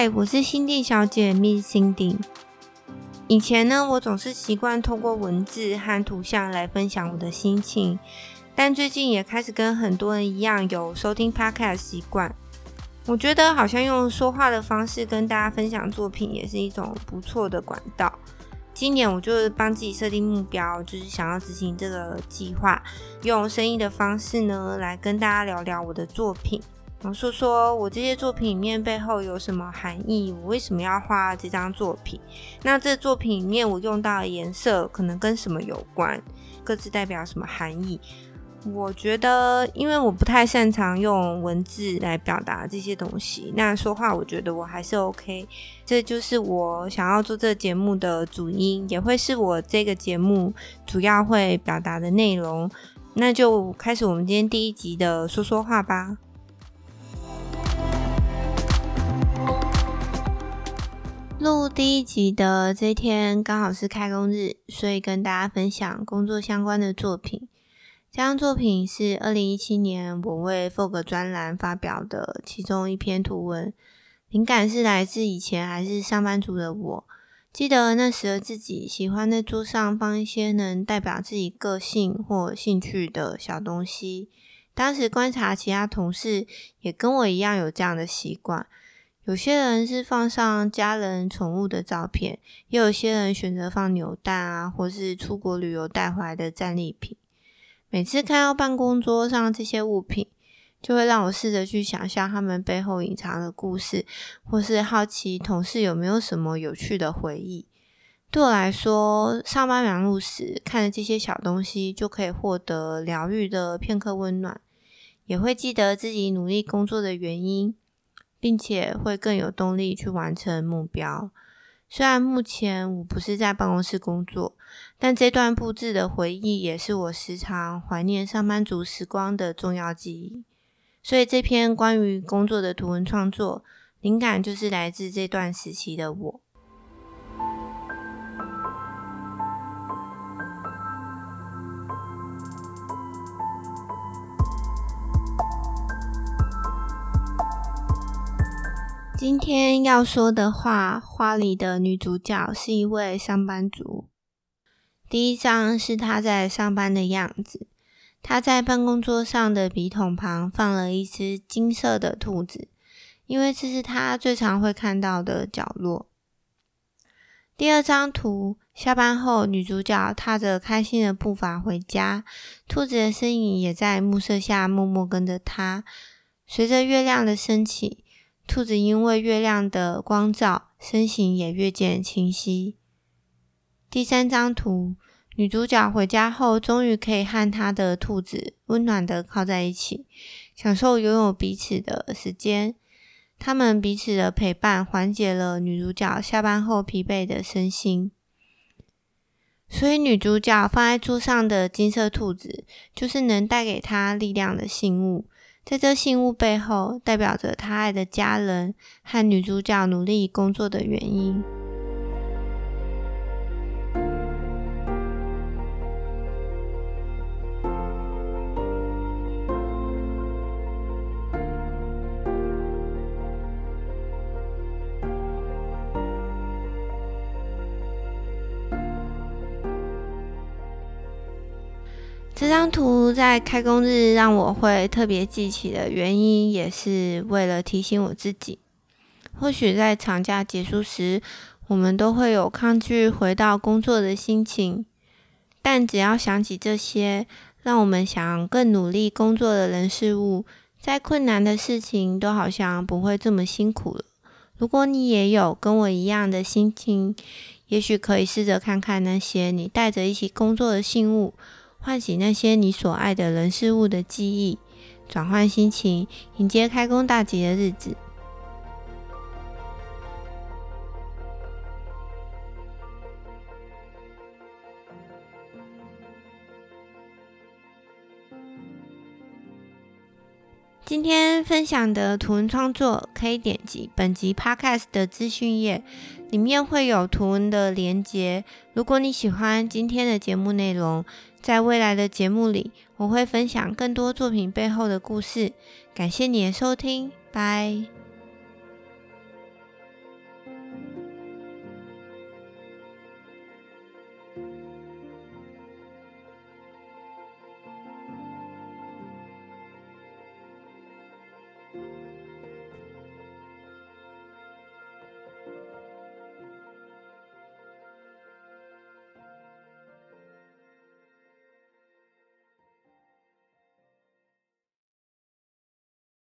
嗨，我是心地小姐 Miss Cindy。以前呢，我总是习惯通过文字和图像来分享我的心情，但最近也开始跟很多人一样有收听 Podcast 习惯。我觉得好像用说话的方式跟大家分享作品，也是一种不错的管道。今年我就帮自己设定目标，就是想要执行这个计划，用声音的方式呢来跟大家聊聊我的作品，然后说说我这些作品里面背后有什么含义，我为什么要画这张作品，那这作品里面我用到的颜色可能跟什么有关，各自代表什么含义。我觉得，因为我不太擅长用文字来表达这些东西，那说话我觉得我还是 OK。这就是我想要做这节目的主因，也会是我这个节目主要会表达的内容。那就开始我们今天第一集的说说话吧。录第一集的这天刚好是开工日，所以跟大家分享工作相关的作品。这张作品是二零一七年我为 Fog 专栏发表的其中一篇图文，灵感是来自以前还是上班族的我。记得那时的自己喜欢在桌上放一些能代表自己个性或兴趣的小东西。当时观察其他同事也跟我一样有这样的习惯，有些人是放上家人、宠物的照片，也有些人选择放扭蛋啊，或是出国旅游带回来的战利品。每次看到办公桌上这些物品，就会让我试着去想象他们背后隐藏的故事，或是好奇同事有没有什么有趣的回忆。对我来说，上班忙碌时看着这些小东西，就可以获得疗愈的片刻温暖，也会记得自己努力工作的原因，并且会更有动力去完成目标。虽然目前我不是在办公室工作，但这段布置的回忆也是我时常怀念上班族时光的重要记忆。所以这篇关于工作的图文创作，灵感就是来自这段时期的我。今天要说的话，画里的女主角是一位上班族。第一张是她在上班的样子，她在办公桌上的笔筒旁放了一只金色的兔子，因为这是她最常会看到的角落。第二张图，下班后女主角踏着开心的步伐回家，兔子的身影也在暮色下默默跟着她，随着月亮的升起。兔子因为月亮的光照，身形也越见清晰。第三张图，女主角回家后，终于可以和她的兔子温暖的靠在一起，享受拥有彼此的时间。他们彼此的陪伴，缓解了女主角下班后疲惫的身心。所以，女主角放在桌上的金色兔子，就是能带给她力量的信物。在这信物背后，代表着他爱的家人和女主角努力工作的原因。这张图在开工日让我会特别记起的原因，也是为了提醒我自己。或许在长假结束时，我们都会有抗拒回到工作的心情，但只要想起这些让我们想更努力工作的人事物，再困难的事情都好像不会这么辛苦了。如果你也有跟我一样的心情，也许可以试着看看那些你带着一起工作的信物。唤醒那些你所爱的人事物的记忆，转换心情，迎接开工大吉的日子。今天分享的图文创作，可以点击本集 Podcast 的资讯页，里面会有图文的连接。如果你喜欢今天的节目内容，在未来的节目里，我会分享更多作品背后的故事。感谢你的收听，拜。